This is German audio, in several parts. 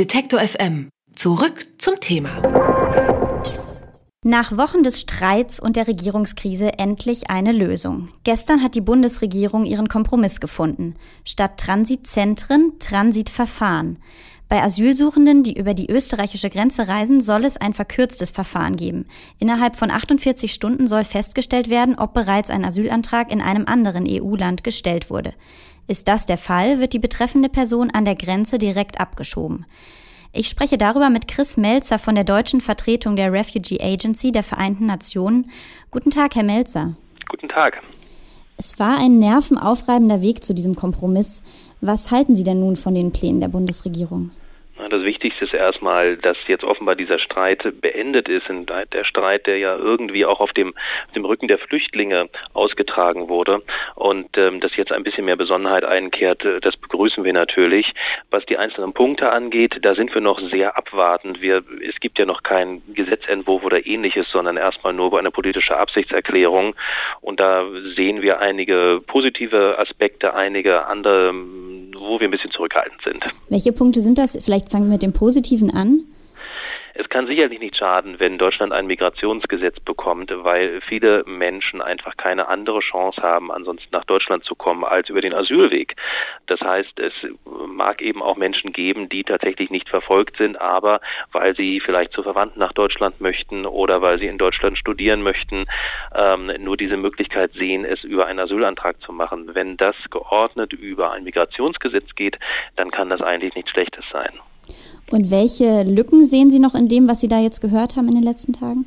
Detektor FM. Zurück zum Thema. Nach Wochen des Streits und der Regierungskrise endlich eine Lösung. Gestern hat die Bundesregierung ihren Kompromiss gefunden. Statt Transitzentren Transitverfahren. Bei Asylsuchenden, die über die österreichische Grenze reisen, soll es ein verkürztes Verfahren geben. Innerhalb von 48 Stunden soll festgestellt werden, ob bereits ein Asylantrag in einem anderen EU-Land gestellt wurde. Ist das der Fall, wird die betreffende Person an der Grenze direkt abgeschoben. Ich spreche darüber mit Chris Melzer von der deutschen Vertretung der Refugee Agency der Vereinten Nationen. Guten Tag, Herr Melzer. Guten Tag. Es war ein nervenaufreibender Weg zu diesem Kompromiss. Was halten Sie denn nun von den Plänen der Bundesregierung? Das Wichtigste ist erstmal, dass jetzt offenbar dieser Streit beendet ist. Der Streit, der ja irgendwie auch auf dem, auf dem Rücken der Flüchtlinge ausgetragen wurde. Und ähm, dass jetzt ein bisschen mehr Besonnenheit einkehrt, äh, das begrüßen wir natürlich. Was die einzelnen Punkte angeht, da sind wir noch sehr abwartend. Wir, es gibt ja noch keinen Gesetzentwurf oder ähnliches, sondern erstmal nur eine politische Absichtserklärung. Und da sehen wir einige positive Aspekte, einige andere wo wir ein bisschen zurückhaltend sind. Welche Punkte sind das? Vielleicht fangen wir mit dem Positiven an. Es kann sicherlich nicht schaden, wenn Deutschland ein Migrationsgesetz bekommt, weil viele Menschen einfach keine andere Chance haben, ansonsten nach Deutschland zu kommen, als über den Asylweg. Das heißt, es mag eben auch Menschen geben, die tatsächlich nicht verfolgt sind, aber weil sie vielleicht zu Verwandten nach Deutschland möchten oder weil sie in Deutschland studieren möchten, ähm, nur diese Möglichkeit sehen, es über einen Asylantrag zu machen. Wenn das geordnet über ein Migrationsgesetz geht, dann kann das eigentlich nichts Schlechtes sein. Und welche Lücken sehen Sie noch in dem, was Sie da jetzt gehört haben in den letzten Tagen?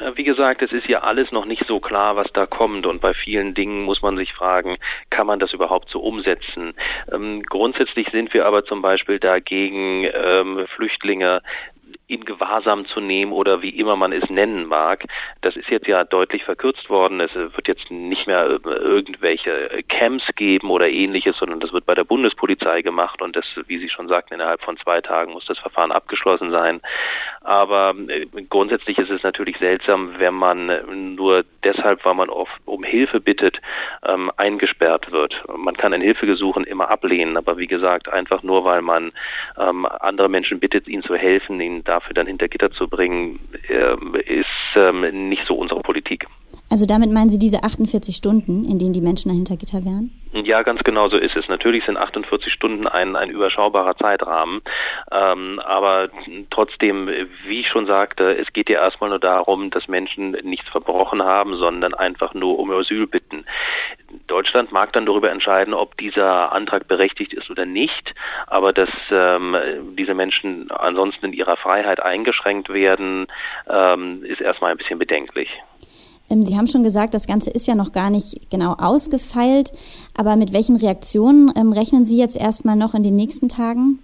Äh, wie gesagt, es ist ja alles noch nicht so klar, was da kommt und bei vielen Dingen muss man sich fragen, kann man das überhaupt so umsetzen? Ähm, grundsätzlich sind wir aber zum Beispiel dagegen, ähm, Flüchtlinge in Gewahrsam zu nehmen oder wie immer man es nennen mag. Das ist jetzt ja deutlich verkürzt worden. Es wird jetzt nicht mehr äh, irgendwelche Camps geben oder ähnliches, sondern das wird bei der Bundespolizei gemacht und das, wie Sie schon sagten, innerhalb von zwei Tagen muss das Verfahren abgeschlossen sein. Aber äh, grundsätzlich ist es natürlich seltsam, wenn man nur deshalb, weil man oft um Hilfe bittet, ähm, eingesperrt wird. Man kann ein Hilfegesuchen immer ablehnen, aber wie gesagt, einfach nur, weil man ähm, andere Menschen bittet, ihnen zu helfen, ihnen da dafür dann hinter Gitter zu bringen, ähm, ist ähm, nicht so unsere Politik. Also damit meinen Sie diese 48 Stunden, in denen die Menschen dahinter Gitter wären? Ja, ganz genau so ist es. Natürlich sind 48 Stunden ein, ein überschaubarer Zeitrahmen. Ähm, aber trotzdem, wie ich schon sagte, es geht ja erstmal nur darum, dass Menschen nichts verbrochen haben, sondern einfach nur um Asyl bitten. Deutschland mag dann darüber entscheiden, ob dieser Antrag berechtigt ist oder nicht, aber dass ähm, diese Menschen ansonsten in ihrer Freiheit eingeschränkt werden, ähm, ist erstmal ein bisschen bedenklich. Ähm, Sie haben schon gesagt, das Ganze ist ja noch gar nicht genau ausgefeilt, aber mit welchen Reaktionen ähm, rechnen Sie jetzt erstmal noch in den nächsten Tagen?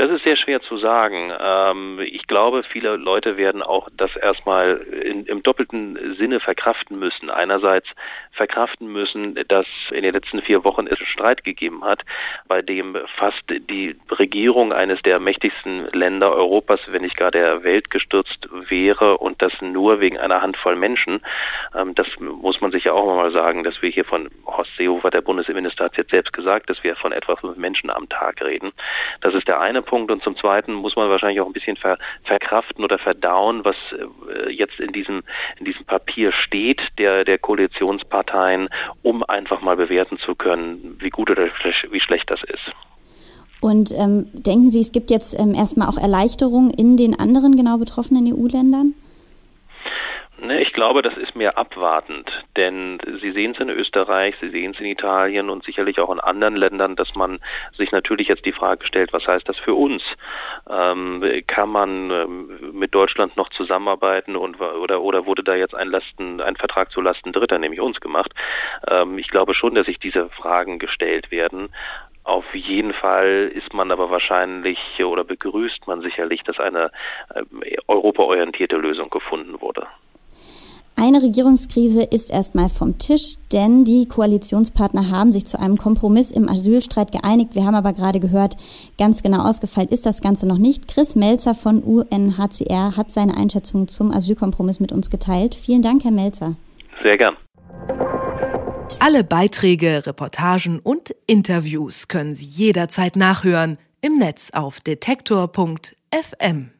Das ist sehr schwer zu sagen. Ähm, ich glaube, viele Leute werden auch das erstmal in, im doppelten Sinne verkraften müssen. Einerseits verkraften müssen, dass in den letzten vier Wochen es Streit gegeben hat, bei dem fast die Regierung eines der mächtigsten Länder Europas, wenn nicht gar der Welt gestürzt wäre und das nur wegen einer Handvoll Menschen. Ähm, das muss man sich ja auch mal sagen, dass wir hier von Horst Seehofer, der Bundesinnenminister, hat es jetzt selbst gesagt, dass wir von etwa fünf Menschen am Tag reden. Das ist der eine Punkt. Und zum Zweiten muss man wahrscheinlich auch ein bisschen ver verkraften oder verdauen, was äh, jetzt in diesem, in diesem Papier steht, der, der Koalitionsparteien, um einfach mal bewerten zu können, wie gut oder wie schlecht das ist. Und ähm, denken Sie, es gibt jetzt ähm, erstmal auch Erleichterungen in den anderen genau betroffenen EU-Ländern? Ne, ich glaube, das ist mehr abwartend, denn Sie sehen es in Österreich, Sie sehen es in Italien und sicherlich auch in anderen Ländern, dass man sich natürlich jetzt die Frage stellt, was heißt das für uns? Ähm, kann man ähm, mit Deutschland noch zusammenarbeiten und, oder, oder wurde da jetzt ein, Lasten, ein Vertrag zu Lasten Dritter, nämlich uns gemacht? Ähm, ich glaube schon, dass sich diese Fragen gestellt werden. Auf jeden Fall ist man aber wahrscheinlich oder begrüßt man sicherlich, dass eine äh, europaorientierte Lösung gefunden wurde. Eine Regierungskrise ist erstmal vom Tisch, denn die Koalitionspartner haben sich zu einem Kompromiss im Asylstreit geeinigt. Wir haben aber gerade gehört, ganz genau ausgefeilt ist das Ganze noch nicht. Chris Melzer von UNHCR hat seine Einschätzung zum Asylkompromiss mit uns geteilt. Vielen Dank, Herr Melzer. Sehr gern. Alle Beiträge, Reportagen und Interviews können Sie jederzeit nachhören im Netz auf detektor.fm.